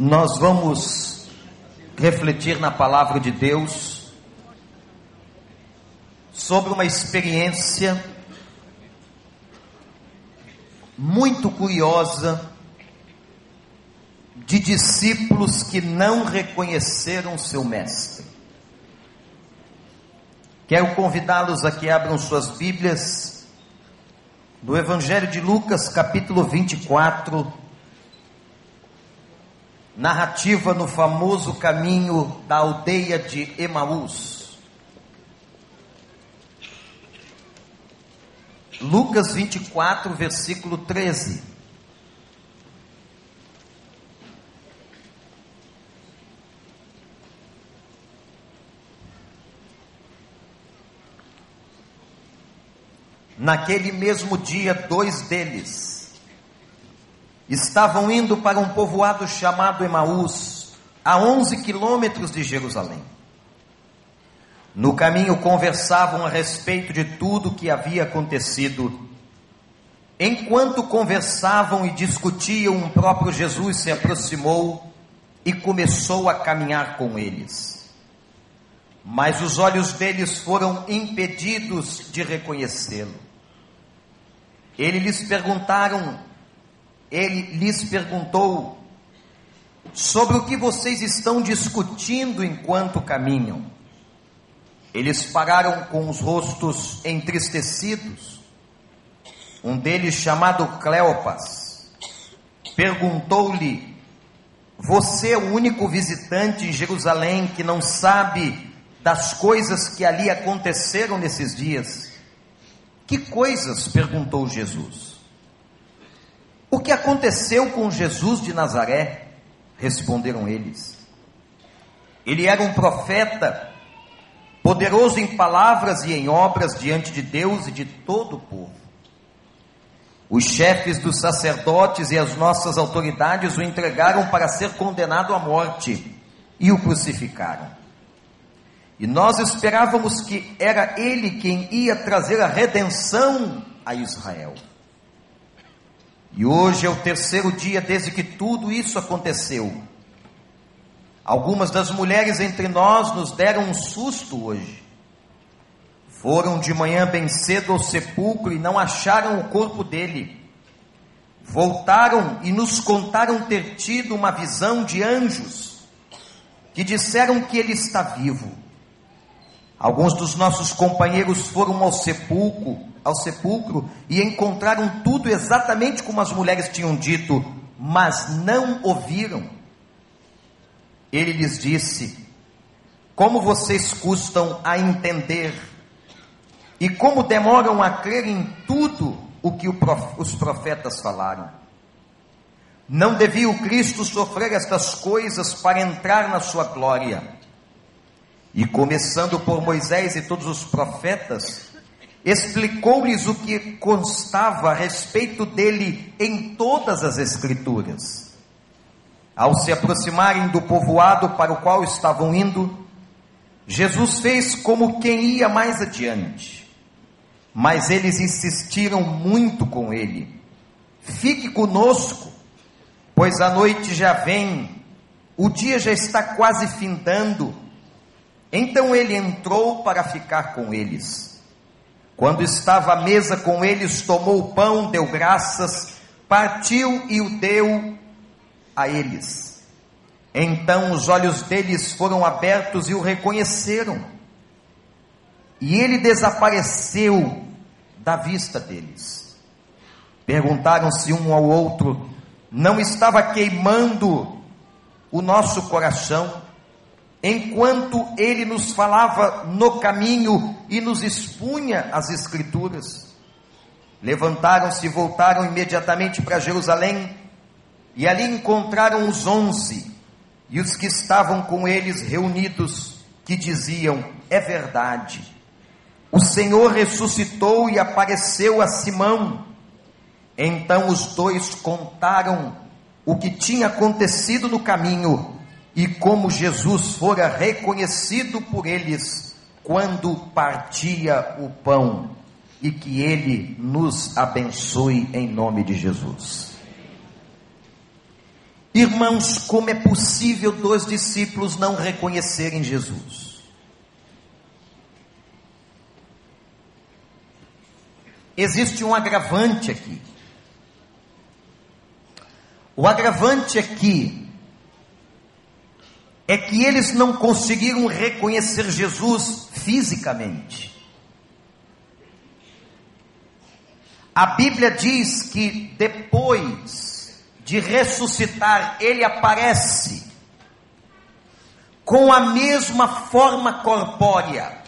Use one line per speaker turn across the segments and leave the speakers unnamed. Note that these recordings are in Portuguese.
nós vamos refletir na palavra de Deus sobre uma experiência muito curiosa de discípulos que não reconheceram seu mestre. Quero convidá-los a que abram suas Bíblias no Evangelho de Lucas, capítulo 24, narrativa no famoso caminho da aldeia de Emaús. Lucas 24, versículo 13. Naquele mesmo dia, dois deles, estavam indo para um povoado chamado Emaús, a 11 quilômetros de Jerusalém. No caminho conversavam a respeito de tudo o que havia acontecido. Enquanto conversavam e discutiam, o próprio Jesus se aproximou e começou a caminhar com eles. Mas os olhos deles foram impedidos de reconhecê-lo. Ele lhes perguntaram ele lhes perguntou sobre o que vocês estão discutindo enquanto caminham. Eles pararam com os rostos entristecidos. Um deles, chamado Cleopas, perguntou-lhe: Você é o único visitante em Jerusalém que não sabe das coisas que ali aconteceram nesses dias? Que coisas? perguntou Jesus. O que aconteceu com Jesus de Nazaré? Responderam eles. Ele era um profeta, poderoso em palavras e em obras diante de Deus e de todo o povo. Os chefes dos sacerdotes e as nossas autoridades o entregaram para ser condenado à morte e o crucificaram. E nós esperávamos que era ele quem ia trazer a redenção a Israel. E hoje é o terceiro dia desde que tudo isso aconteceu. Algumas das mulheres entre nós nos deram um susto hoje. Foram de manhã bem cedo ao sepulcro e não acharam o corpo dele. Voltaram e nos contaram ter tido uma visão de anjos que disseram que ele está vivo. Alguns dos nossos companheiros foram ao sepulcro ao sepulcro e encontraram tudo exatamente como as mulheres tinham dito, mas não ouviram. Ele lhes disse: Como vocês custam a entender e como demoram a crer em tudo o que os profetas falaram. Não devia o Cristo sofrer estas coisas para entrar na sua glória. E começando por Moisés e todos os profetas, explicou-lhes o que constava a respeito dele em todas as Escrituras. Ao se aproximarem do povoado para o qual estavam indo, Jesus fez como quem ia mais adiante. Mas eles insistiram muito com ele: Fique conosco, pois a noite já vem, o dia já está quase findando. Então ele entrou para ficar com eles. Quando estava à mesa com eles, tomou o pão, deu graças, partiu e o deu a eles. Então os olhos deles foram abertos e o reconheceram. E ele desapareceu da vista deles. Perguntaram-se um ao outro: não estava queimando o nosso coração? Enquanto ele nos falava no caminho e nos expunha as Escrituras. Levantaram-se e voltaram imediatamente para Jerusalém, e ali encontraram os onze e os que estavam com eles reunidos, que diziam: É verdade, o Senhor ressuscitou e apareceu a Simão. Então os dois contaram o que tinha acontecido no caminho e como Jesus fora reconhecido por eles quando partia o pão, e que Ele nos abençoe em nome de Jesus. Irmãos, como é possível dois discípulos não reconhecerem Jesus? Existe um agravante aqui. O agravante aqui é que eles não conseguiram reconhecer Jesus fisicamente. A Bíblia diz que depois de ressuscitar, ele aparece com a mesma forma corpórea.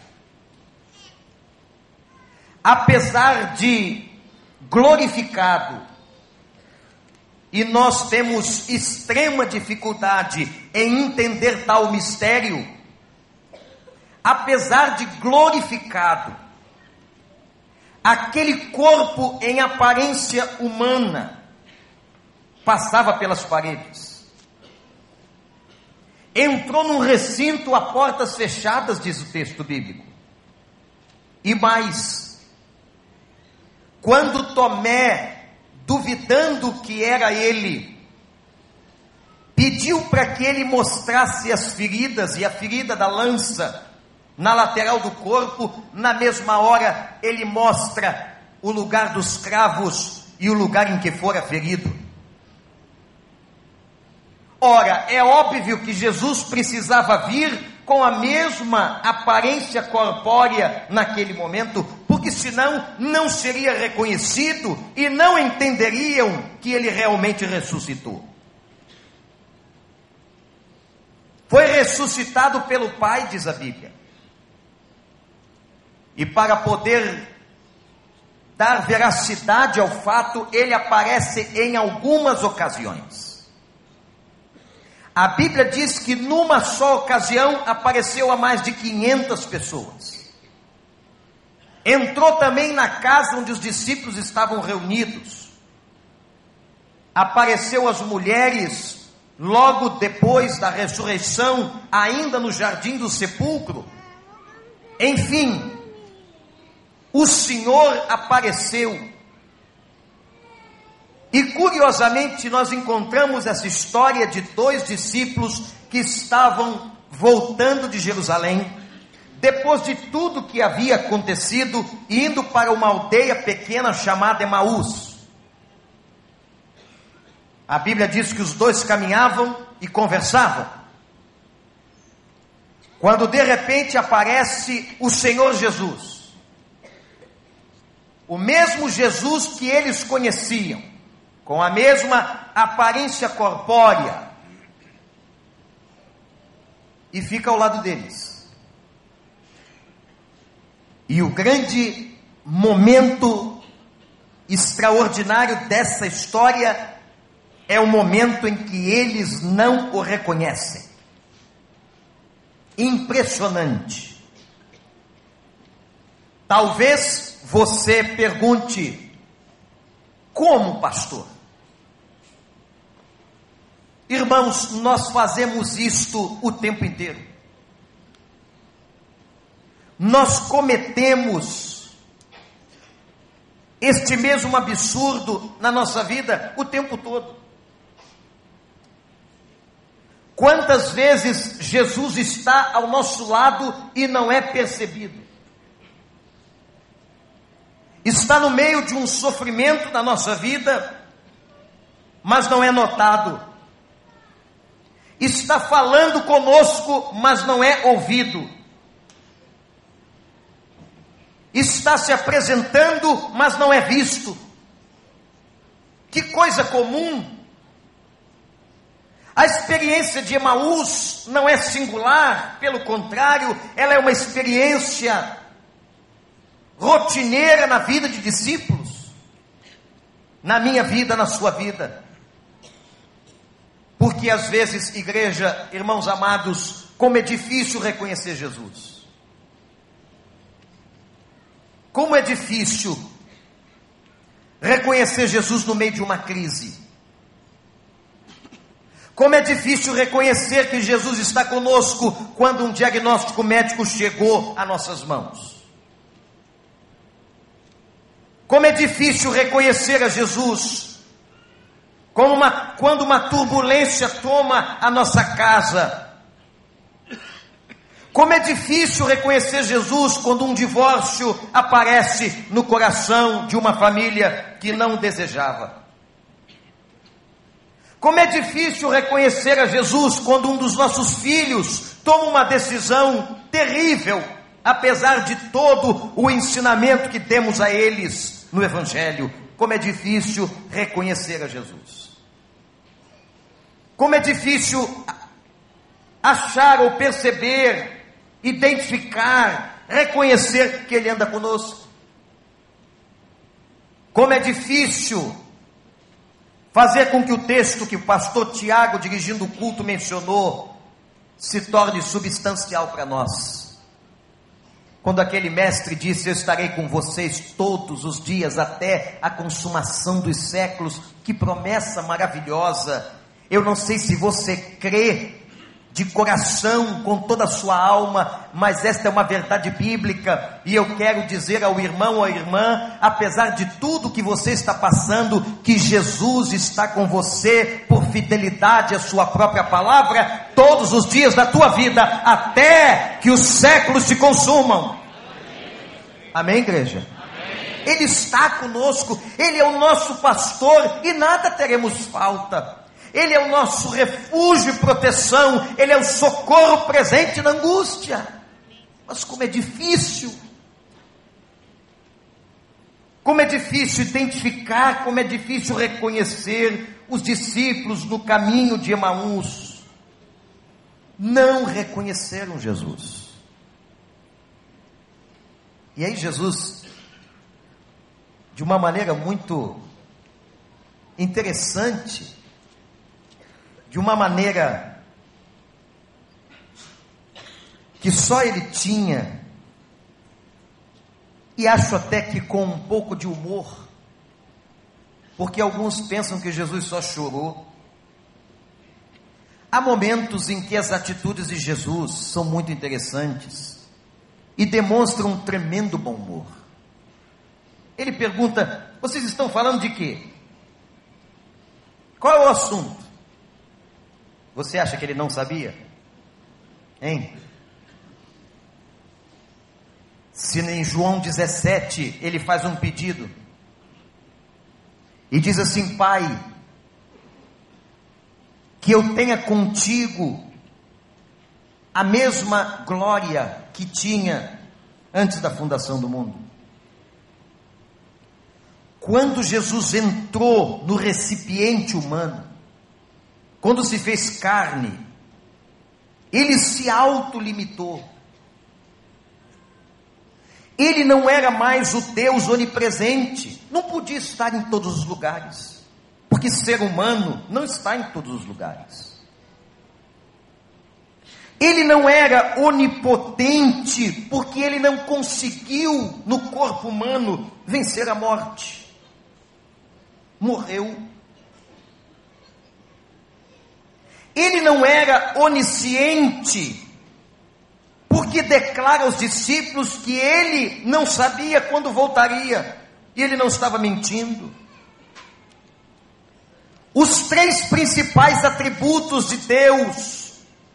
Apesar de glorificado, e nós temos extrema dificuldade em entender tal mistério, apesar de glorificado, aquele corpo em aparência humana passava pelas paredes, entrou num recinto a portas fechadas, diz o texto bíblico, e mais, quando Tomé duvidando que era ele, pediu para que ele mostrasse as feridas e a ferida da lança na lateral do corpo, na mesma hora ele mostra o lugar dos cravos e o lugar em que fora ferido. Ora, é óbvio que Jesus precisava vir com a mesma aparência corpórea naquele momento, porque senão não seria reconhecido e não entenderiam que ele realmente ressuscitou. Foi ressuscitado pelo Pai, diz a Bíblia. E para poder dar veracidade ao fato, ele aparece em algumas ocasiões. A Bíblia diz que numa só ocasião apareceu a mais de 500 pessoas. Entrou também na casa onde os discípulos estavam reunidos. Apareceu às mulheres logo depois da ressurreição, ainda no jardim do sepulcro. Enfim, o Senhor apareceu e curiosamente, nós encontramos essa história de dois discípulos que estavam voltando de Jerusalém, depois de tudo que havia acontecido, indo para uma aldeia pequena chamada Emaús. A Bíblia diz que os dois caminhavam e conversavam. Quando de repente aparece o Senhor Jesus, o mesmo Jesus que eles conheciam, com a mesma aparência corpórea, e fica ao lado deles. E o grande momento extraordinário dessa história é o momento em que eles não o reconhecem. Impressionante. Talvez você pergunte: como, pastor? Irmãos, nós fazemos isto o tempo inteiro. Nós cometemos este mesmo absurdo na nossa vida o tempo todo. Quantas vezes Jesus está ao nosso lado e não é percebido? Está no meio de um sofrimento na nossa vida, mas não é notado está falando conosco, mas não é ouvido. Está se apresentando, mas não é visto. Que coisa comum. A experiência de Emaús não é singular, pelo contrário, ela é uma experiência rotineira na vida de discípulos, na minha vida, na sua vida. Porque às vezes, igreja, irmãos amados, como é difícil reconhecer Jesus. Como é difícil reconhecer Jesus no meio de uma crise. Como é difícil reconhecer que Jesus está conosco quando um diagnóstico médico chegou a nossas mãos. Como é difícil reconhecer a Jesus uma, quando uma turbulência toma a nossa casa. Como é difícil reconhecer Jesus quando um divórcio aparece no coração de uma família que não desejava. Como é difícil reconhecer a Jesus quando um dos nossos filhos toma uma decisão terrível, apesar de todo o ensinamento que temos a eles no Evangelho. Como é difícil reconhecer a Jesus. Como é difícil achar ou perceber, identificar, reconhecer que Ele anda conosco. Como é difícil fazer com que o texto que o pastor Tiago, dirigindo o culto, mencionou, se torne substancial para nós. Quando aquele mestre disse: Eu estarei com vocês todos os dias até a consumação dos séculos, que promessa maravilhosa! Eu não sei se você crê de coração, com toda a sua alma, mas esta é uma verdade bíblica, e eu quero dizer ao irmão ou à irmã, apesar de tudo que você está passando, que Jesus está com você por fidelidade à sua própria palavra, todos os dias da tua vida, até que os séculos se consumam. Amém, igreja? Ele está conosco, Ele é o nosso pastor e nada teremos falta. Ele é o nosso refúgio e proteção, Ele é o socorro presente na angústia. Mas como é difícil, como é difícil identificar, como é difícil reconhecer os discípulos no caminho de Emaús. Não reconheceram Jesus. E aí Jesus, de uma maneira muito interessante, de uma maneira que só ele tinha, e acho até que com um pouco de humor, porque alguns pensam que Jesus só chorou. Há momentos em que as atitudes de Jesus são muito interessantes e demonstram um tremendo bom humor. Ele pergunta: Vocês estão falando de quê? Qual é o assunto? Você acha que ele não sabia? Hein? Se em João 17 ele faz um pedido e diz assim: Pai, que eu tenha contigo a mesma glória que tinha antes da fundação do mundo. Quando Jesus entrou no recipiente humano, quando se fez carne, ele se autolimitou. Ele não era mais o Deus onipresente, não podia estar em todos os lugares, porque ser humano não está em todos os lugares. Ele não era onipotente, porque ele não conseguiu no corpo humano vencer a morte. Morreu Ele não era onisciente, porque declara aos discípulos que ele não sabia quando voltaria, e ele não estava mentindo. Os três principais atributos de Deus,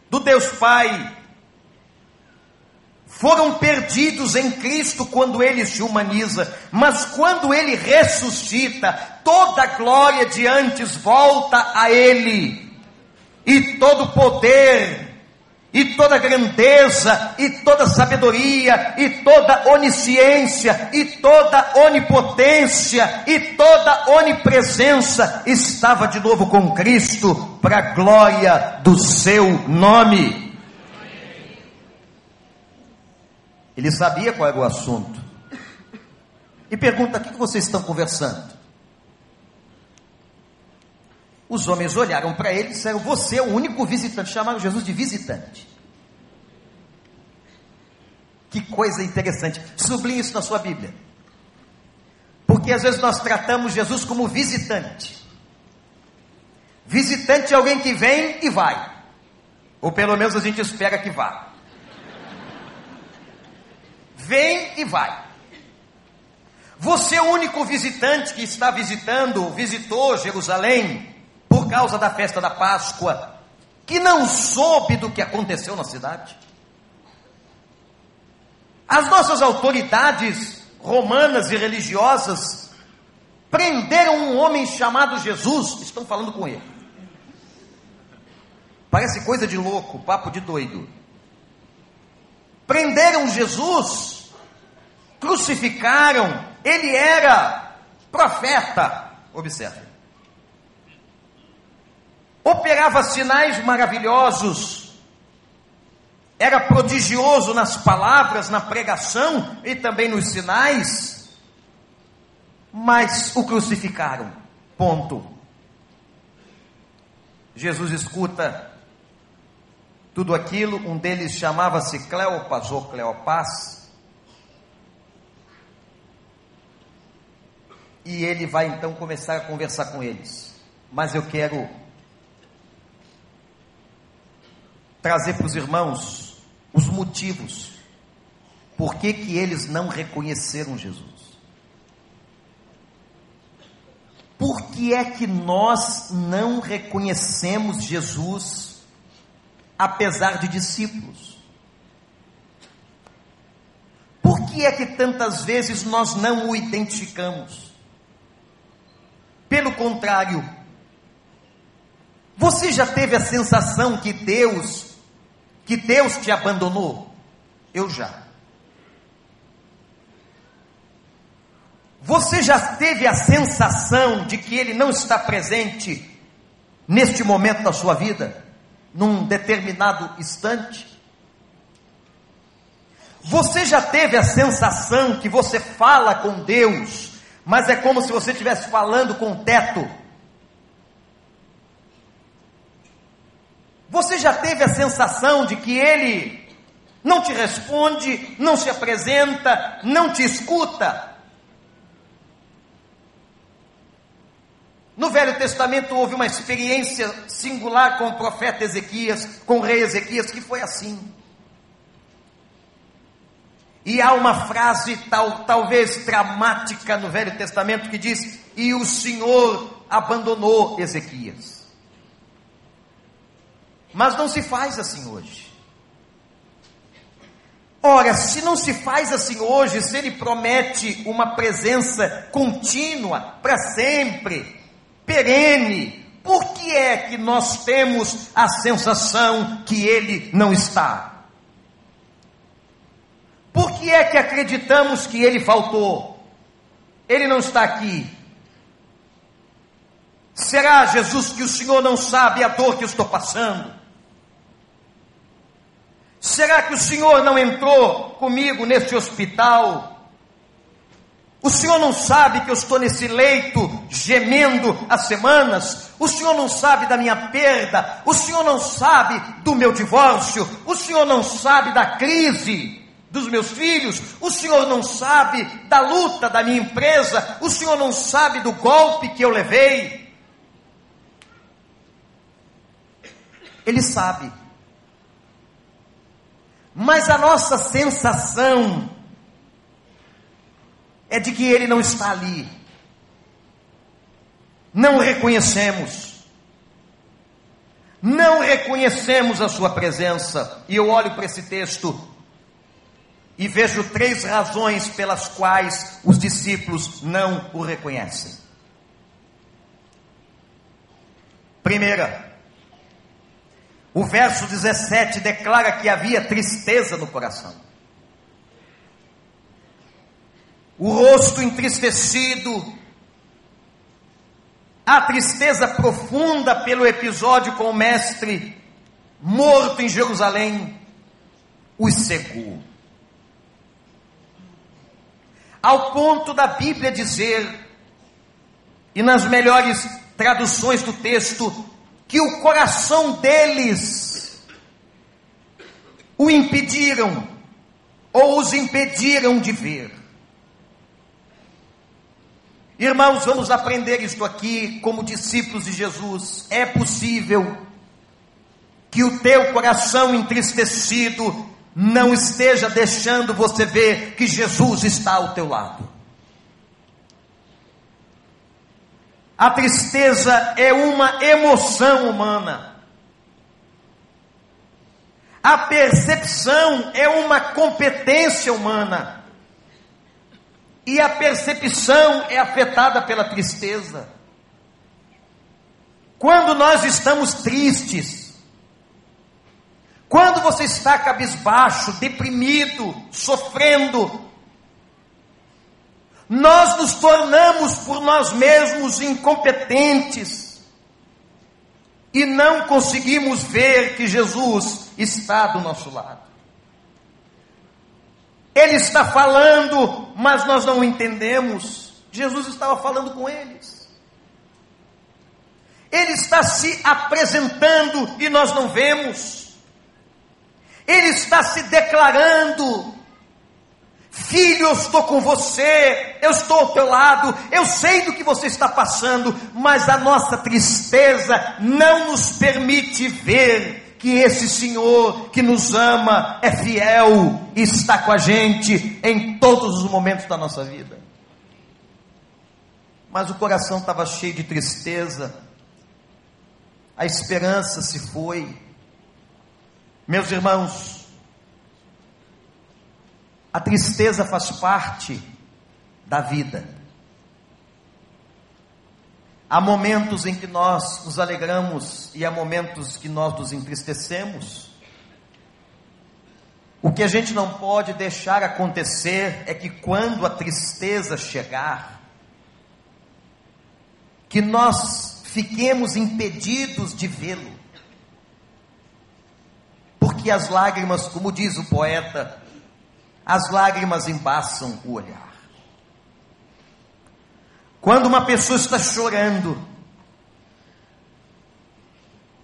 do Deus Pai, foram perdidos em Cristo quando ele se humaniza, mas quando ele ressuscita, toda glória de antes volta a ele e todo poder, e toda grandeza, e toda sabedoria, e toda onisciência, e toda onipotência, e toda onipresença estava de novo com Cristo para a glória do seu nome. Ele sabia qual era o assunto. E pergunta: o que vocês estão conversando? Os homens olharam para ele e disseram: Você é o único visitante. Chamaram Jesus de visitante. Que coisa interessante. Sublinhe isso na sua Bíblia. Porque às vezes nós tratamos Jesus como visitante. Visitante é alguém que vem e vai. Ou pelo menos a gente espera que vá. Vem e vai. Você é o único visitante que está visitando, visitou Jerusalém por causa da festa da Páscoa, que não soube do que aconteceu na cidade? As nossas autoridades romanas e religiosas prenderam um homem chamado Jesus, estão falando com ele. Parece coisa de louco, papo de doido. Prenderam Jesus, crucificaram, ele era profeta, observe. Operava sinais maravilhosos, era prodigioso nas palavras, na pregação e também nos sinais, mas o crucificaram. Ponto. Jesus escuta tudo aquilo, um deles chamava-se Cleopas ou Cleopas, e ele vai então começar a conversar com eles. Mas eu quero trazer para os irmãos os motivos por que, que eles não reconheceram Jesus. Por que é que nós não reconhecemos Jesus, apesar de discípulos? Por que é que tantas vezes nós não o identificamos? Pelo contrário, você já teve a sensação que Deus que Deus te abandonou? Eu já. Você já teve a sensação de que Ele não está presente neste momento da sua vida, num determinado instante? Você já teve a sensação que você fala com Deus, mas é como se você estivesse falando com o teto? Você já teve a sensação de que ele não te responde, não se apresenta, não te escuta? No Velho Testamento houve uma experiência singular com o profeta Ezequias, com o rei Ezequias, que foi assim. E há uma frase tal, talvez dramática no Velho Testamento que diz: E o Senhor abandonou Ezequias. Mas não se faz assim hoje. Ora, se não se faz assim hoje, se ele promete uma presença contínua, para sempre, perene, por que é que nós temos a sensação que ele não está? Por que é que acreditamos que ele faltou? Ele não está aqui. Será, Jesus, que o Senhor não sabe a dor que eu estou passando? Será que o Senhor não entrou comigo nesse hospital? O Senhor não sabe que eu estou nesse leito gemendo há semanas? O Senhor não sabe da minha perda? O Senhor não sabe do meu divórcio? O Senhor não sabe da crise dos meus filhos? O Senhor não sabe da luta da minha empresa? O Senhor não sabe do golpe que eu levei? Ele sabe. Mas a nossa sensação é de que Ele não está ali. Não reconhecemos. Não reconhecemos a Sua presença. E eu olho para esse texto e vejo três razões pelas quais os discípulos não o reconhecem. Primeira, o verso 17 declara que havia tristeza no coração. O rosto entristecido, a tristeza profunda pelo episódio com o mestre morto em Jerusalém, os cegou. Ao ponto da Bíblia dizer, e nas melhores traduções do texto, que o coração deles o impediram ou os impediram de ver. Irmãos, vamos aprender isto aqui como discípulos de Jesus. É possível que o teu coração entristecido não esteja deixando você ver que Jesus está ao teu lado. A tristeza é uma emoção humana. A percepção é uma competência humana. E a percepção é afetada pela tristeza. Quando nós estamos tristes, quando você está cabisbaixo, deprimido, sofrendo, nós nos tornamos por nós mesmos incompetentes e não conseguimos ver que Jesus está do nosso lado. Ele está falando, mas nós não entendemos. Jesus estava falando com eles. Ele está se apresentando e nós não vemos. Ele está se declarando Filho, eu estou com você, eu estou ao teu lado, eu sei do que você está passando, mas a nossa tristeza não nos permite ver que esse Senhor que nos ama é fiel e está com a gente em todos os momentos da nossa vida. Mas o coração estava cheio de tristeza, a esperança se foi. Meus irmãos, a tristeza faz parte da vida. Há momentos em que nós nos alegramos e há momentos que nós nos entristecemos. O que a gente não pode deixar acontecer é que quando a tristeza chegar, que nós fiquemos impedidos de vê-lo. Porque as lágrimas, como diz o poeta, as lágrimas embaçam o olhar. Quando uma pessoa está chorando,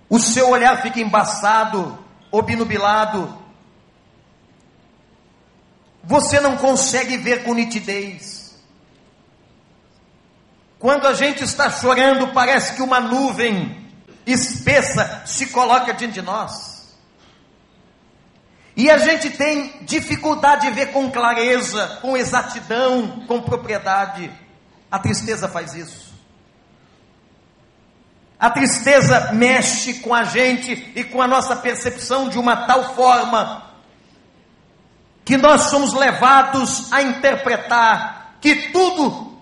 o seu olhar fica embaçado, obnubilado, você não consegue ver com nitidez. Quando a gente está chorando, parece que uma nuvem espessa se coloca diante de nós. E a gente tem dificuldade de ver com clareza, com exatidão, com propriedade. A tristeza faz isso. A tristeza mexe com a gente e com a nossa percepção de uma tal forma que nós somos levados a interpretar que tudo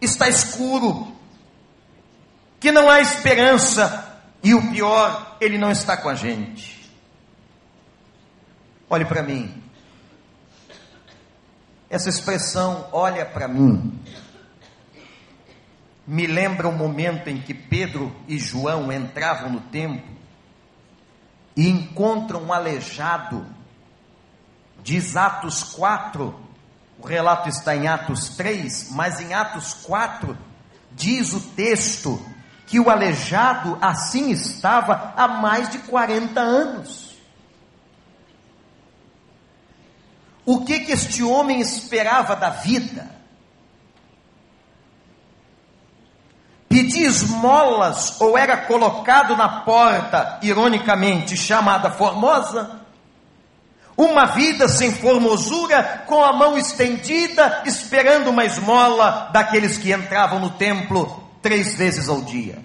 está escuro, que não há esperança e o pior, ele não está com a gente. Olhe para mim. Essa expressão, olha para mim, me lembra o momento em que Pedro e João entravam no templo e encontram um aleijado. Diz Atos 4, o relato está em Atos 3, mas em Atos 4 diz o texto que o aleijado assim estava há mais de 40 anos. O que, que este homem esperava da vida? Pedir esmolas ou era colocado na porta, ironicamente chamada Formosa? Uma vida sem formosura, com a mão estendida, esperando uma esmola daqueles que entravam no templo três vezes ao dia.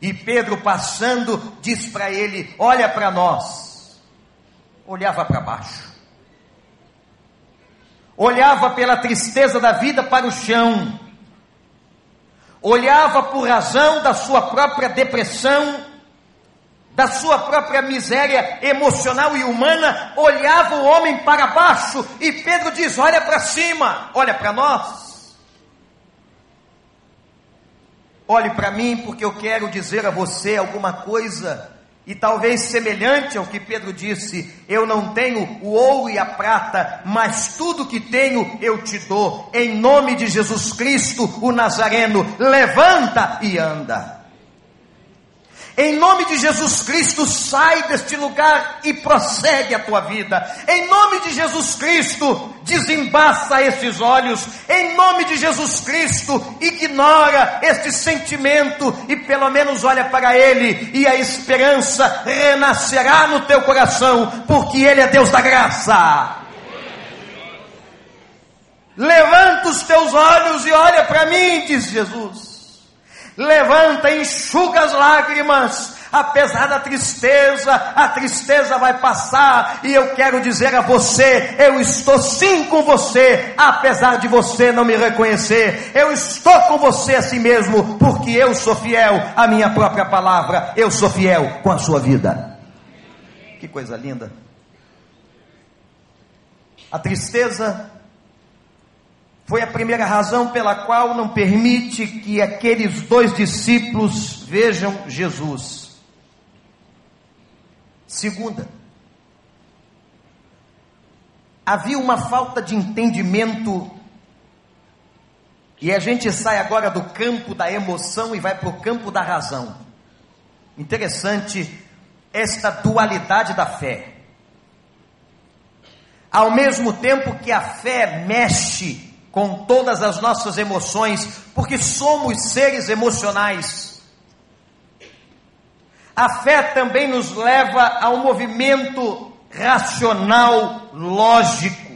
E Pedro passando, diz para ele: Olha para nós olhava para baixo, olhava pela tristeza da vida para o chão, olhava por razão da sua própria depressão, da sua própria miséria emocional e humana, olhava o homem para baixo, e Pedro diz: Olha para cima, olha para nós. Olhe para mim, porque eu quero dizer a você alguma coisa e talvez semelhante ao que Pedro disse: Eu não tenho o ouro e a prata, mas tudo que tenho eu te dou. Em nome de Jesus Cristo, o Nazareno, levanta e anda. Em nome de Jesus Cristo, sai deste lugar e prossegue a tua vida. Em nome de Jesus Cristo, desembaça esses olhos. Em nome de Jesus Cristo, ignora este sentimento e pelo menos olha para Ele e a esperança renascerá no teu coração, porque Ele é Deus da graça. Levanta os teus olhos e olha para mim, diz Jesus. Levanta, enxuga as lágrimas, apesar da tristeza, a tristeza vai passar, e eu quero dizer a você: eu estou sim com você, apesar de você não me reconhecer, eu estou com você assim mesmo, porque eu sou fiel à minha própria palavra, eu sou fiel com a sua vida. Que coisa linda! A tristeza foi a primeira razão pela qual não permite que aqueles dois discípulos vejam Jesus. Segunda, havia uma falta de entendimento, e a gente sai agora do campo da emoção e vai para o campo da razão. Interessante esta dualidade da fé. Ao mesmo tempo que a fé mexe com todas as nossas emoções, porque somos seres emocionais. A fé também nos leva a um movimento racional, lógico.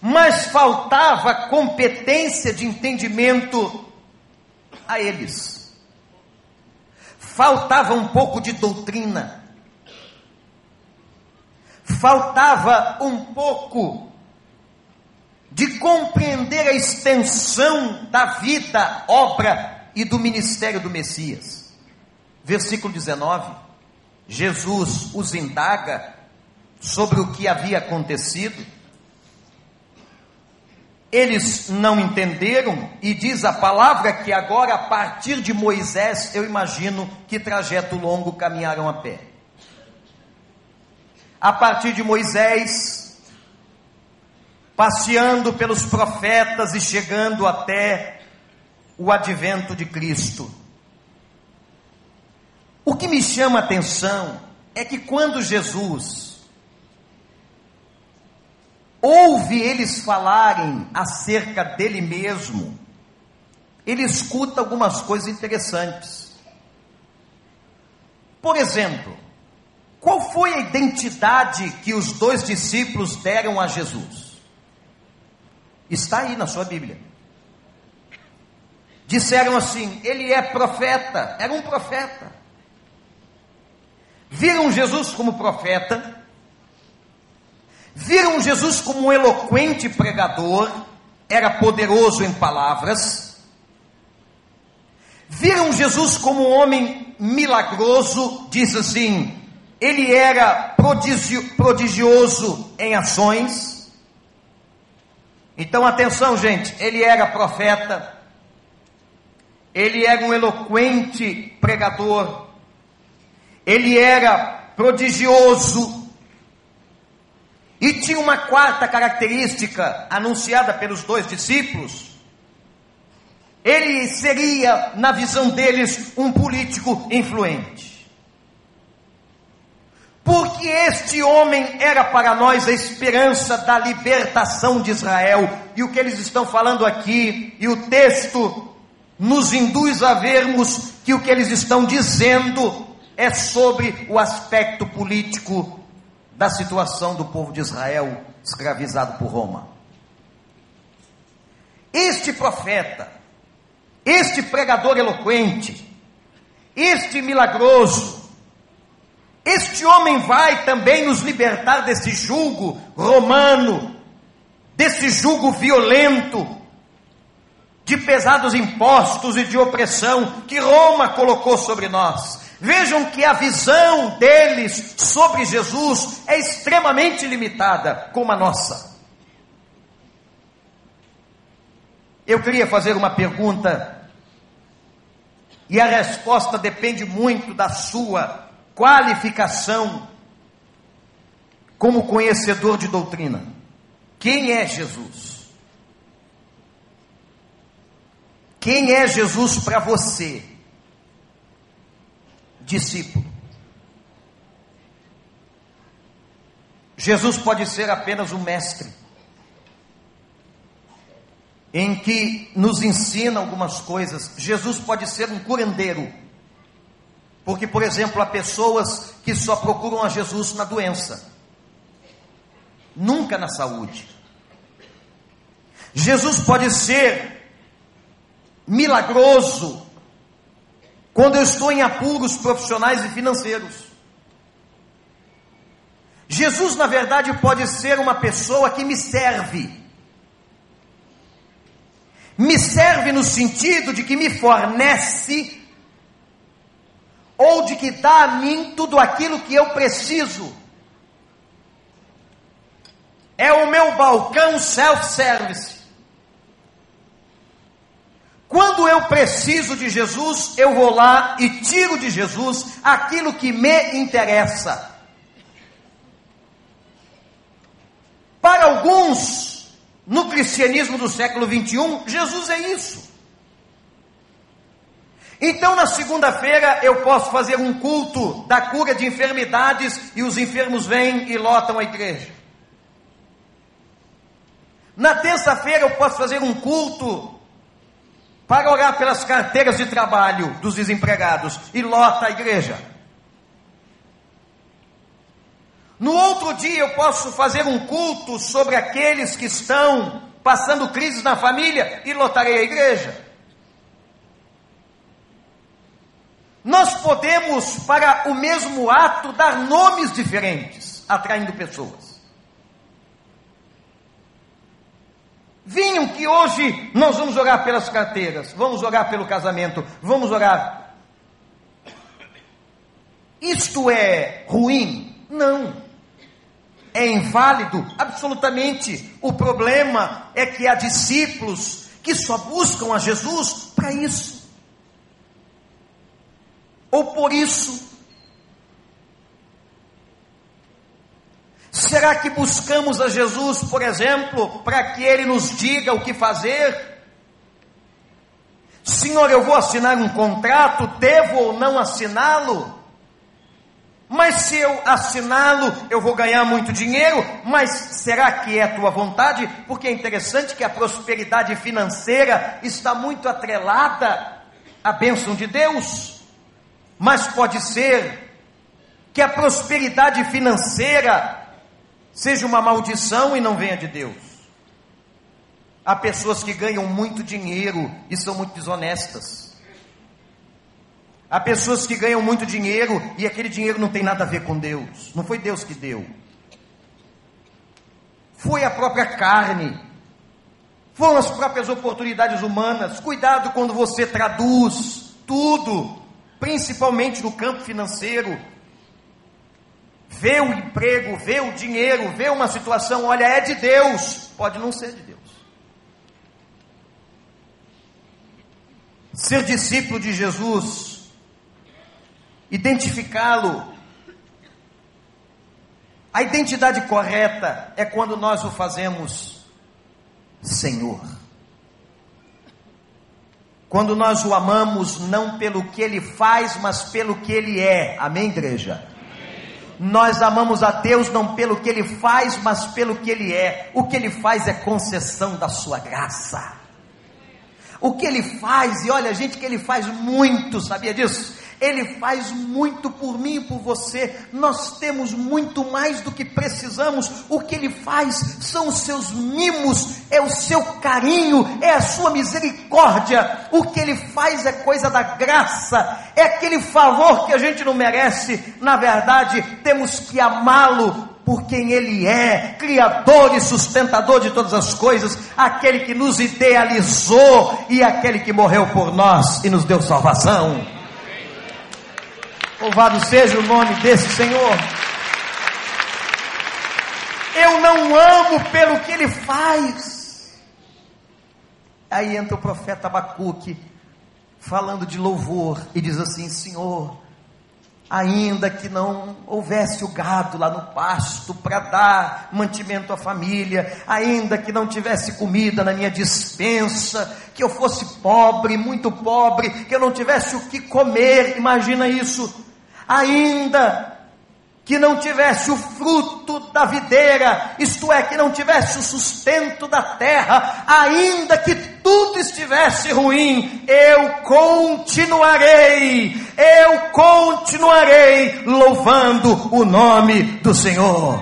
Mas faltava competência de entendimento a eles. Faltava um pouco de doutrina. Faltava um pouco de compreender a extensão da vida, obra e do ministério do Messias. Versículo 19: Jesus os indaga sobre o que havia acontecido. Eles não entenderam, e diz a palavra que agora, a partir de Moisés, eu imagino que trajeto longo caminharam a pé. A partir de Moisés, passeando pelos profetas e chegando até o advento de Cristo. O que me chama a atenção é que quando Jesus ouve eles falarem acerca dele mesmo, ele escuta algumas coisas interessantes. Por exemplo, qual foi a identidade que os dois discípulos deram a Jesus? Está aí na sua Bíblia. Disseram assim: ele é profeta, era um profeta. Viram Jesus como profeta, viram Jesus como um eloquente pregador, era poderoso em palavras, viram Jesus como um homem milagroso, diz assim, ele era prodigio, prodigioso em ações, então atenção, gente, ele era profeta, ele era um eloquente pregador, ele era prodigioso, e tinha uma quarta característica anunciada pelos dois discípulos. Ele seria, na visão deles, um político influente. Porque este homem era para nós a esperança da libertação de Israel. E o que eles estão falando aqui, e o texto nos induz a vermos que o que eles estão dizendo é sobre o aspecto político da situação do povo de Israel escravizado por Roma. Este profeta, este pregador eloquente, este milagroso, este homem vai também nos libertar desse jugo romano, desse jugo violento, de pesados impostos e de opressão que Roma colocou sobre nós. Vejam que a visão deles sobre Jesus é extremamente limitada, como a nossa. Eu queria fazer uma pergunta, e a resposta depende muito da sua qualificação como conhecedor de doutrina. Quem é Jesus? Quem é Jesus para você, discípulo? Jesus pode ser apenas um mestre, em que nos ensina algumas coisas. Jesus pode ser um curandeiro porque, por exemplo, há pessoas que só procuram a Jesus na doença, nunca na saúde. Jesus pode ser milagroso quando eu estou em apuros profissionais e financeiros. Jesus, na verdade, pode ser uma pessoa que me serve. Me serve no sentido de que me fornece ou de que dá a mim tudo aquilo que eu preciso. É o meu balcão self-service. Quando eu preciso de Jesus, eu vou lá e tiro de Jesus aquilo que me interessa. Para alguns, no cristianismo do século 21, Jesus é isso. Então, na segunda-feira, eu posso fazer um culto da cura de enfermidades e os enfermos vêm e lotam a igreja. Na terça-feira, eu posso fazer um culto para orar pelas carteiras de trabalho dos desempregados e lota a igreja. No outro dia eu posso fazer um culto sobre aqueles que estão passando crises na família e lotarei a igreja. Nós podemos, para o mesmo ato, dar nomes diferentes, atraindo pessoas. Vinham que hoje nós vamos orar pelas carteiras, vamos orar pelo casamento, vamos orar. Isto é ruim? Não é inválido? Absolutamente. O problema é que há discípulos que só buscam a Jesus para isso. Ou por isso. Será que buscamos a Jesus, por exemplo, para que Ele nos diga o que fazer? Senhor, eu vou assinar um contrato, devo ou não assiná-lo? Mas se eu assiná-lo, eu vou ganhar muito dinheiro, mas será que é a tua vontade? Porque é interessante que a prosperidade financeira está muito atrelada à bênção de Deus. Mas pode ser que a prosperidade financeira seja uma maldição e não venha de Deus. Há pessoas que ganham muito dinheiro e são muito desonestas. Há pessoas que ganham muito dinheiro e aquele dinheiro não tem nada a ver com Deus. Não foi Deus que deu. Foi a própria carne. Foram as próprias oportunidades humanas. Cuidado quando você traduz tudo, principalmente no campo financeiro. Vê o emprego, vê o dinheiro, vê uma situação, olha, é de Deus. Pode não ser de Deus. Ser discípulo de Jesus identificá-lo. A identidade correta é quando nós o fazemos Senhor. Quando nós o amamos não pelo que ele faz, mas pelo que ele é. Amém, igreja? Nós amamos a Deus não pelo que ele faz, mas pelo que ele é. O que ele faz é concessão da sua graça. O que ele faz, e olha, gente, que ele faz muito, sabia disso? Ele faz muito por mim e por você. Nós temos muito mais do que precisamos. O que Ele faz são os seus mimos, é o seu carinho, é a sua misericórdia. O que Ele faz é coisa da graça, é aquele favor que a gente não merece. Na verdade, temos que amá-lo por quem Ele é, Criador e sustentador de todas as coisas, aquele que nos idealizou e aquele que morreu por nós e nos deu salvação. Louvado seja o nome desse Senhor. Eu não amo pelo que ele faz. Aí entra o profeta Abacuque, falando de louvor, e diz assim: Senhor, ainda que não houvesse o gado lá no pasto para dar mantimento à família, ainda que não tivesse comida na minha dispensa, que eu fosse pobre, muito pobre, que eu não tivesse o que comer, imagina isso ainda que não tivesse o fruto da videira, isto é, que não tivesse o sustento da terra, ainda que tudo estivesse ruim, eu continuarei, eu continuarei louvando o nome do Senhor.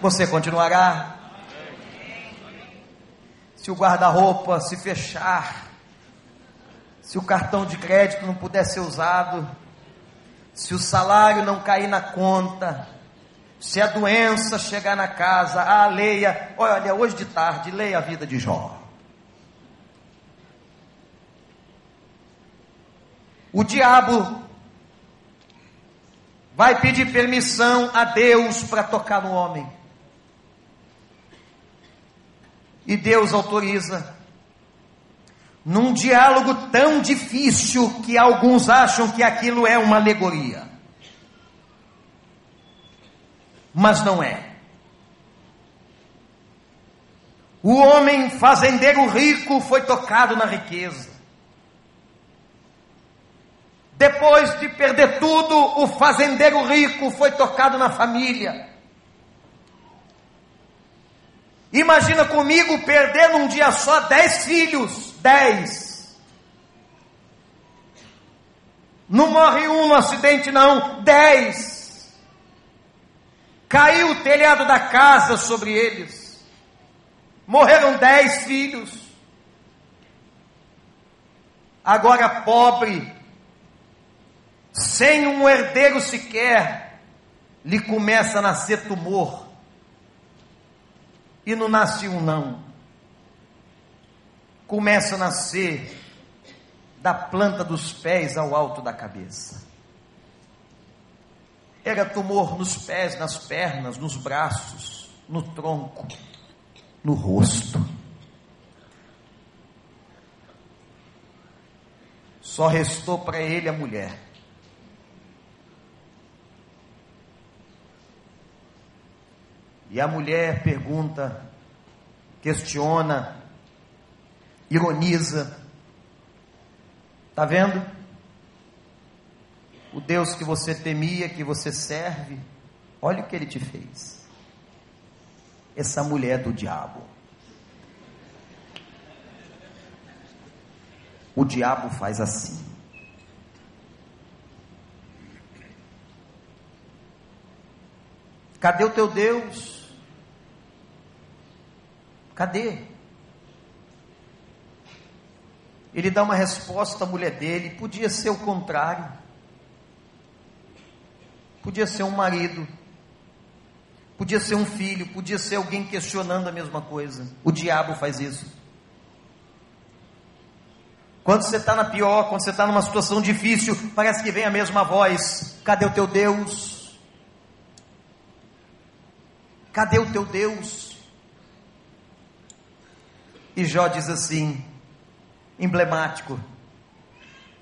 Você continuará? se o guarda-roupa se fechar, se o cartão de crédito não puder ser usado, se o salário não cair na conta, se a doença chegar na casa, ah, leia, olha, hoje de tarde, leia a vida de Jó. O diabo vai pedir permissão a Deus para tocar no homem. E Deus autoriza. Num diálogo tão difícil que alguns acham que aquilo é uma alegoria. Mas não é. O homem fazendeiro rico foi tocado na riqueza. Depois de perder tudo, o fazendeiro rico foi tocado na família. Imagina comigo perder num dia só dez filhos. Dez. Não morre um no acidente, não. Dez. Caiu o telhado da casa sobre eles. Morreram dez filhos. Agora, pobre, sem um herdeiro sequer, lhe começa a nascer tumor e não nasce um não. Começa a nascer da planta dos pés ao alto da cabeça. Era tumor nos pés, nas pernas, nos braços, no tronco, no rosto. Só restou para ele a mulher. E a mulher pergunta, questiona, ironiza. Está vendo? O Deus que você temia, que você serve, olha o que ele te fez. Essa mulher do diabo. O diabo faz assim. Cadê o teu Deus? Cadê? Ele dá uma resposta à mulher dele, podia ser o contrário. Podia ser um marido, podia ser um filho, podia ser alguém questionando a mesma coisa. O diabo faz isso. Quando você está na pior, quando você está numa situação difícil, parece que vem a mesma voz: cadê o teu Deus? Cadê o teu Deus? E Jó diz assim: emblemático,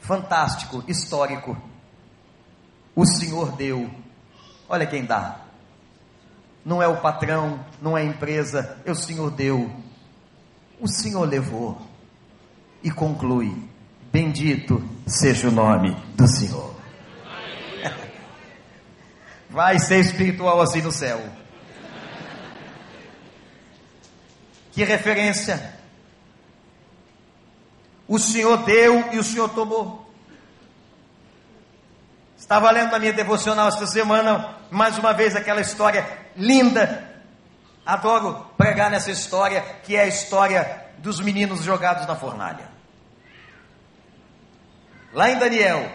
fantástico, histórico. O Senhor deu, olha quem dá. Não é o patrão, não é a empresa, é o Senhor deu. O Senhor levou. E conclui: Bendito seja o nome do Senhor. Vai ser espiritual assim no céu. Que referência o Senhor deu e o Senhor tomou. Estava lendo na minha devocional esta semana, mais uma vez, aquela história linda. Adoro pregar nessa história, que é a história dos meninos jogados na fornalha. Lá em Daniel,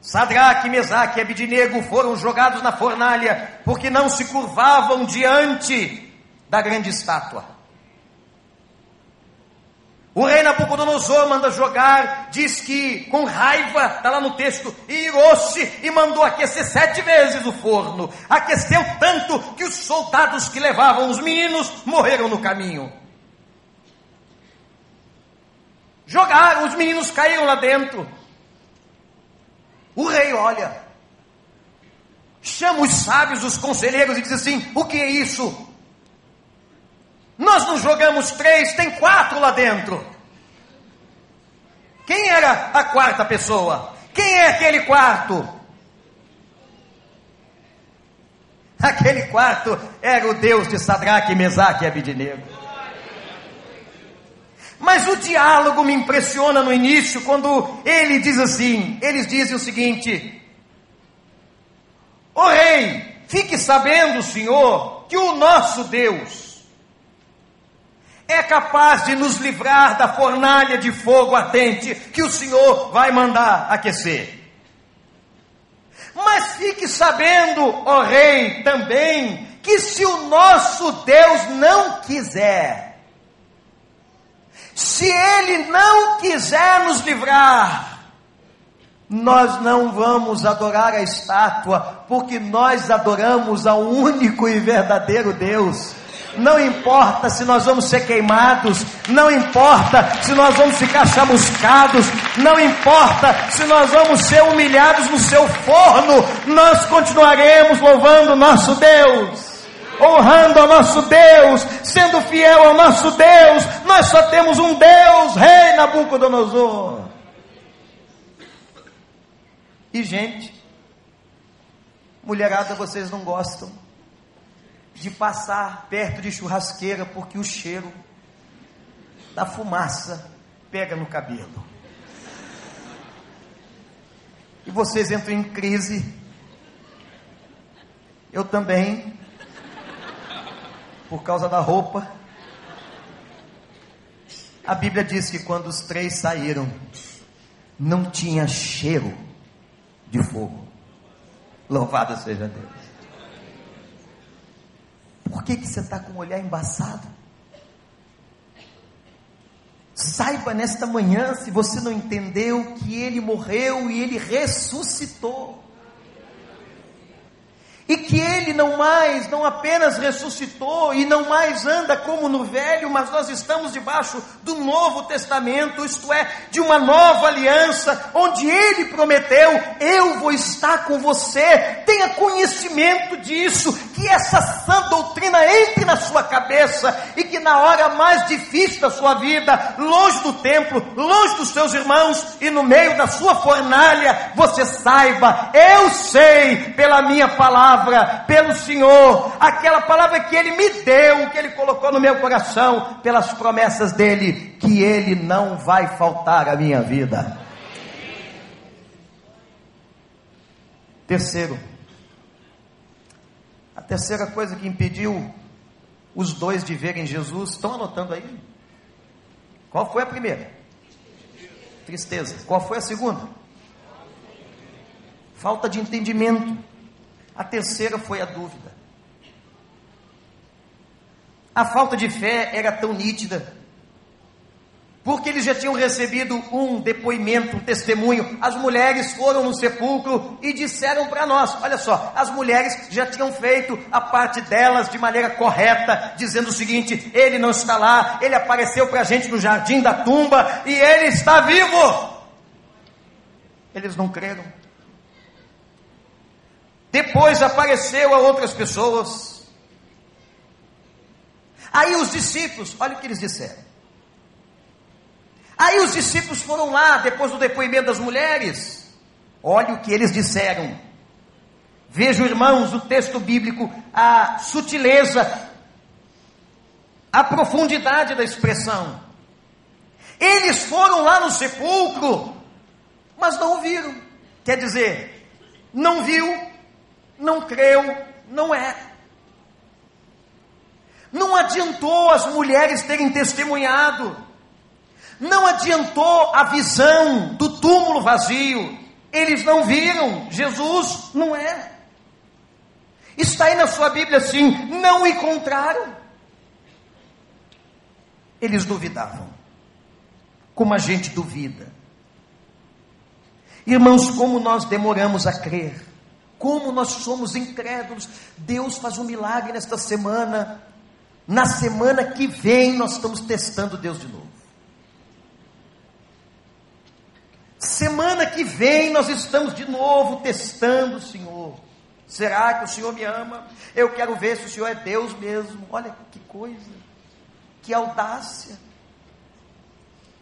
Sadraque, Mesaque e Abidinego foram jogados na fornalha porque não se curvavam diante da grande estátua. O rei Nabucodonosor manda jogar, diz que com raiva, está lá no texto, irou-se e mandou aquecer sete vezes o forno. Aqueceu tanto que os soldados que levavam os meninos morreram no caminho. Jogaram, os meninos caíram lá dentro. O rei olha, chama os sábios, os conselheiros e diz assim: O que é isso? Nós não jogamos três, tem quatro lá dentro. Quem era a quarta pessoa? Quem é aquele quarto? Aquele quarto era o Deus de Sadraque, Mesaque e Abidinego. Mas o diálogo me impressiona no início quando ele diz assim: eles dizem o seguinte: O rei, fique sabendo, Senhor, que o nosso Deus é capaz de nos livrar da fornalha de fogo ardente que o Senhor vai mandar aquecer. Mas fique sabendo, ó Rei, também, que se o nosso Deus não quiser, se Ele não quiser nos livrar, nós não vamos adorar a estátua, porque nós adoramos ao único e verdadeiro Deus. Não importa se nós vamos ser queimados, não importa se nós vamos ficar chamuscados, não importa se nós vamos ser humilhados no seu forno, nós continuaremos louvando o nosso Deus honrando ao nosso Deus, sendo fiel ao nosso Deus. Nós só temos um Deus, Rei Nabucodonosor. E gente, mulherada, vocês não gostam de passar perto de churrasqueira porque o cheiro da fumaça pega no cabelo. E vocês entram em crise. Eu também, por causa da roupa. A Bíblia diz que quando os três saíram, não tinha cheiro de fogo. Louvado seja Deus. Por que, que você está com o olhar embaçado? Saiba nesta manhã, se você não entendeu, que ele morreu e ele ressuscitou e que ele não mais, não apenas ressuscitou e não mais anda como no velho, mas nós estamos debaixo do Novo Testamento, isto é, de uma nova aliança, onde ele prometeu: Eu vou estar com você. Tenha conhecimento disso, que essa sã doutrina entre na sua cabeça e que na hora mais difícil da sua vida, longe do templo, longe dos seus irmãos e no meio da sua fornalha, você saiba: Eu sei pela minha palavra palavra pelo Senhor, aquela palavra que Ele me deu, que Ele colocou no meu coração, pelas promessas dEle, que Ele não vai faltar à minha vida. Terceiro, a terceira coisa que impediu os dois de verem Jesus, estão anotando aí? Qual foi a primeira? Tristeza. Qual foi a segunda? Falta de entendimento. A terceira foi a dúvida. A falta de fé era tão nítida, porque eles já tinham recebido um depoimento, um testemunho. As mulheres foram no sepulcro e disseram para nós: olha só, as mulheres já tinham feito a parte delas de maneira correta, dizendo o seguinte: ele não está lá, ele apareceu para a gente no jardim da tumba e ele está vivo. Eles não creram. Depois apareceu a outras pessoas. Aí os discípulos, olha o que eles disseram. Aí os discípulos foram lá, depois do depoimento das mulheres. Olha o que eles disseram. Vejam, irmãos, o texto bíblico, a sutileza, a profundidade da expressão. Eles foram lá no sepulcro, mas não viram. Quer dizer, não viu, não creu, não é. Não adiantou as mulheres terem testemunhado, não adiantou a visão do túmulo vazio, eles não viram, Jesus não é. Está aí na sua Bíblia assim: não encontraram. Eles duvidavam, como a gente duvida. Irmãos, como nós demoramos a crer como nós somos incrédulos. Deus faz um milagre nesta semana. Na semana que vem, nós estamos testando Deus de novo. Semana que vem, nós estamos de novo testando o Senhor. Será que o Senhor me ama? Eu quero ver se o Senhor é Deus mesmo. Olha que coisa, que audácia.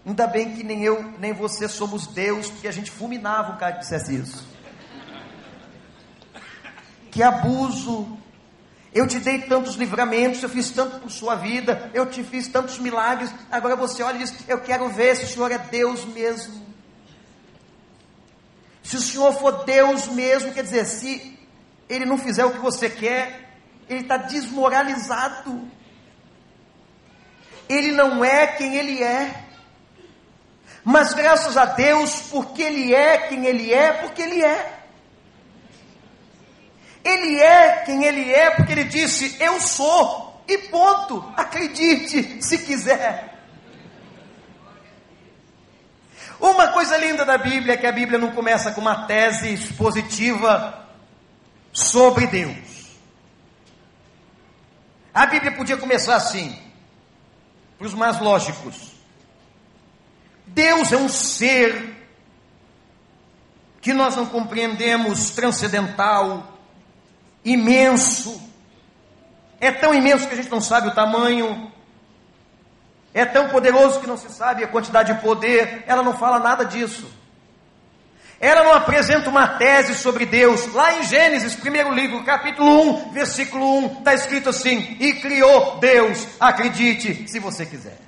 Ainda bem que nem eu, nem você somos Deus, porque a gente fulminava o cara que dissesse isso que abuso. Eu te dei tantos livramentos, eu fiz tanto por sua vida, eu te fiz tantos milagres. Agora você olha e diz: Eu quero ver se o Senhor é Deus mesmo. Se o Senhor for Deus mesmo, quer dizer, se Ele não fizer o que você quer, Ele está desmoralizado. ele não é quem ele é. Mas graças a Deus, porque ele é quem ele é, porque ele é. Ele é quem ele é, porque ele disse: Eu sou, e ponto. Acredite se quiser. Uma coisa linda da Bíblia é que a Bíblia não começa com uma tese expositiva sobre Deus. A Bíblia podia começar assim, para os mais lógicos. Deus é um ser que nós não compreendemos, transcendental, imenso. É tão imenso que a gente não sabe o tamanho. É tão poderoso que não se sabe a quantidade de poder. Ela não fala nada disso. Ela não apresenta uma tese sobre Deus. Lá em Gênesis, primeiro livro, capítulo 1, versículo 1, está escrito assim: E criou Deus, acredite se você quiser.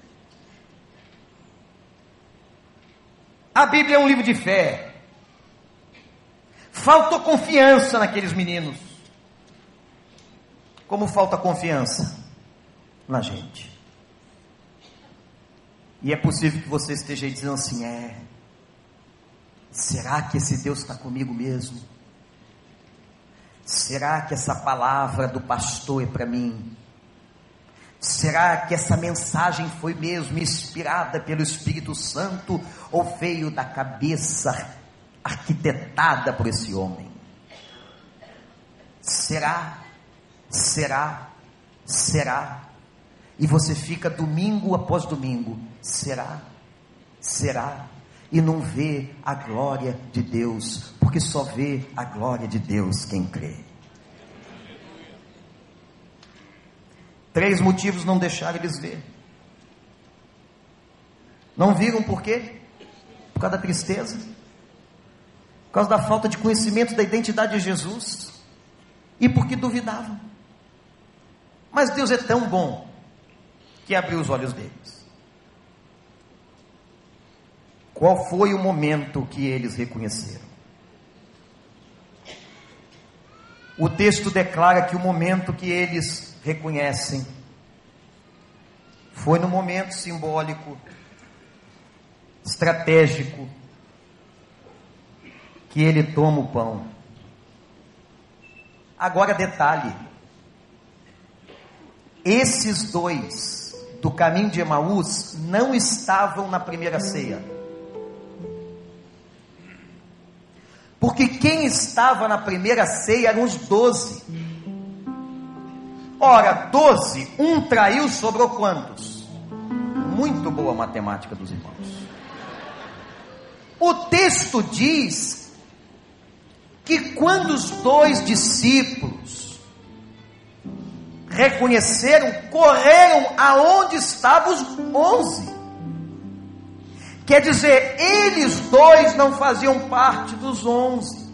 A Bíblia é um livro de fé. Faltou confiança naqueles meninos. Como falta confiança na gente. E é possível que você esteja aí dizendo assim: é, será que esse Deus está comigo mesmo? Será que essa palavra do pastor é para mim? Será que essa mensagem foi mesmo inspirada pelo Espírito Santo ou veio da cabeça arquitetada por esse homem? Será? Será? Será? E você fica domingo após domingo Será? Será? E não vê a glória de Deus, porque só vê a glória de Deus quem crê. Três motivos não deixaram eles ver. Não viram por quê? Por causa da tristeza, por causa da falta de conhecimento da identidade de Jesus e porque duvidavam. Mas Deus é tão bom que abriu os olhos deles. Qual foi o momento que eles reconheceram? O texto declara que o momento que eles reconhecem foi no momento simbólico, estratégico, que ele toma o pão. Agora, detalhe: esses dois do caminho de Emaús não estavam na primeira ceia. Porque quem estava na primeira ceia eram os doze. Ora, doze, um traiu, sobrou quantos? Muito boa matemática dos irmãos. O texto diz que quando os dois discípulos reconheceram, correram aonde estavam os onze. Quer dizer, eles dois não faziam parte dos onze.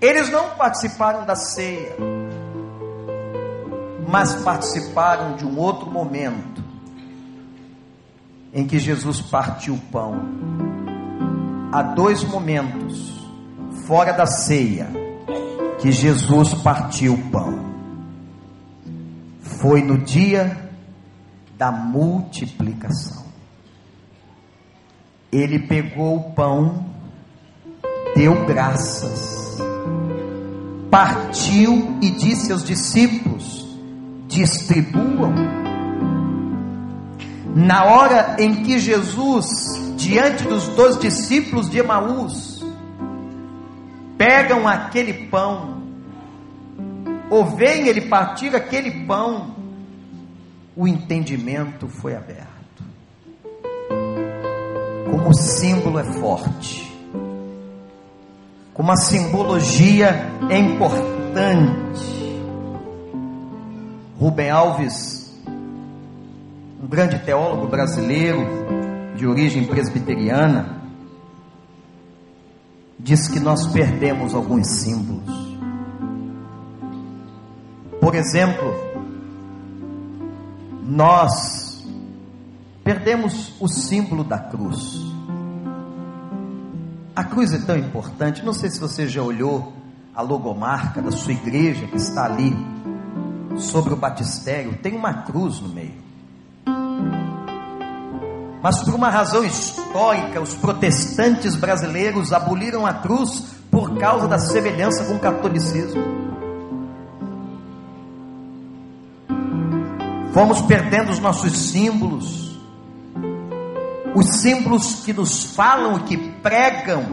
Eles não participaram da ceia, mas participaram de um outro momento em que Jesus partiu o pão. Há dois momentos fora da ceia que Jesus partiu o pão. Foi no dia da multiplicação ele pegou o pão, deu graças, partiu e disse aos discípulos: distribuam. Na hora em que Jesus, diante dos dois discípulos de Emaús, pegam aquele pão, ou veem ele partir aquele pão, o entendimento foi aberto como o símbolo é forte, como a simbologia é importante. Rubem Alves, um grande teólogo brasileiro de origem presbiteriana, diz que nós perdemos alguns símbolos. Por exemplo, nós perdemos o símbolo da cruz. A cruz é tão importante, não sei se você já olhou a logomarca da sua igreja que está ali sobre o batistério, tem uma cruz no meio. Mas por uma razão histórica, os protestantes brasileiros aboliram a cruz por causa da semelhança com o catolicismo. Fomos perdendo os nossos símbolos, os símbolos que nos falam e que pregam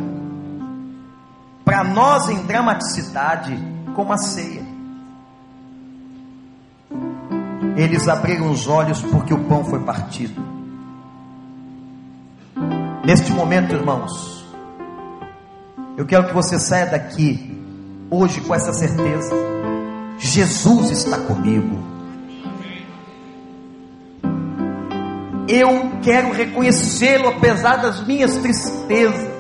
para nós em dramaticidade, como a ceia. Eles abriram os olhos porque o pão foi partido. Neste momento, irmãos, eu quero que você saia daqui hoje com essa certeza: Jesus está comigo. Eu quero reconhecê-lo apesar das minhas tristezas.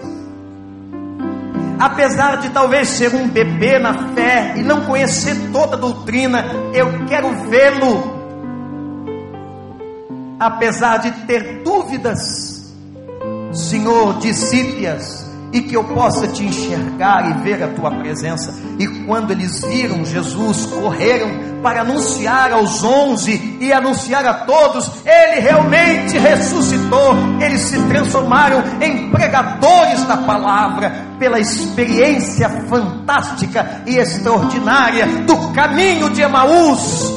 Apesar de talvez ser um bebê na fé e não conhecer toda a doutrina, eu quero vê-lo. Apesar de ter dúvidas, Senhor, dissipe-as e que eu possa te enxergar e ver a tua presença. E quando eles viram Jesus, correram para anunciar aos onze e anunciar a todos: Ele realmente ressuscitou. Eles se transformaram em pregadores da palavra pela experiência fantástica e extraordinária do caminho de Emaús.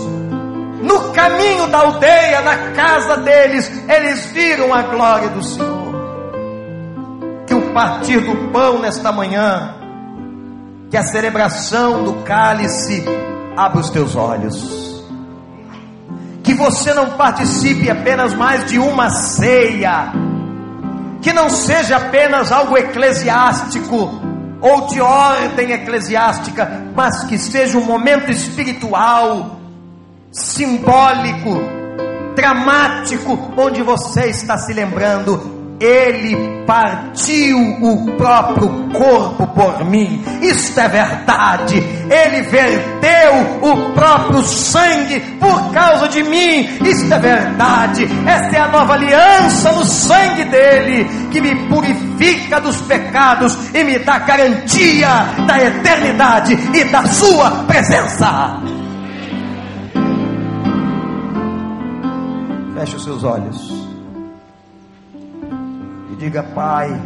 No caminho da aldeia, na casa deles, eles viram a glória do Senhor partir do pão nesta manhã, que a celebração do cálice abra os teus olhos. Que você não participe apenas mais de uma ceia, que não seja apenas algo eclesiástico ou de ordem eclesiástica, mas que seja um momento espiritual, simbólico, dramático, onde você está se lembrando ele partiu o próprio corpo por mim. Isto é verdade. Ele verteu o próprio sangue por causa de mim. Isto é verdade. Esta é a nova aliança no sangue dele que me purifica dos pecados e me dá garantia da eternidade e da sua presença. Feche os seus olhos. Diga, Pai.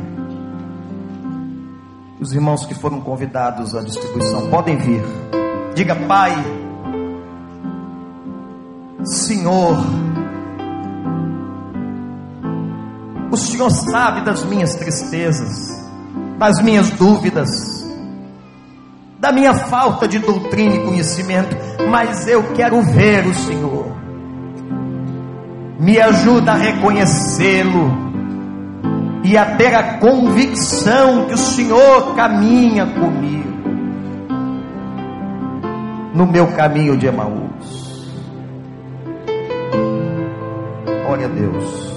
Os irmãos que foram convidados à distribuição podem vir. Diga, Pai. Senhor. O Senhor sabe das minhas tristezas, das minhas dúvidas, da minha falta de doutrina e conhecimento, mas eu quero ver o Senhor. Me ajuda a reconhecê-lo e a ter a convicção que o Senhor caminha comigo no meu caminho de Emaús. Glória a Deus.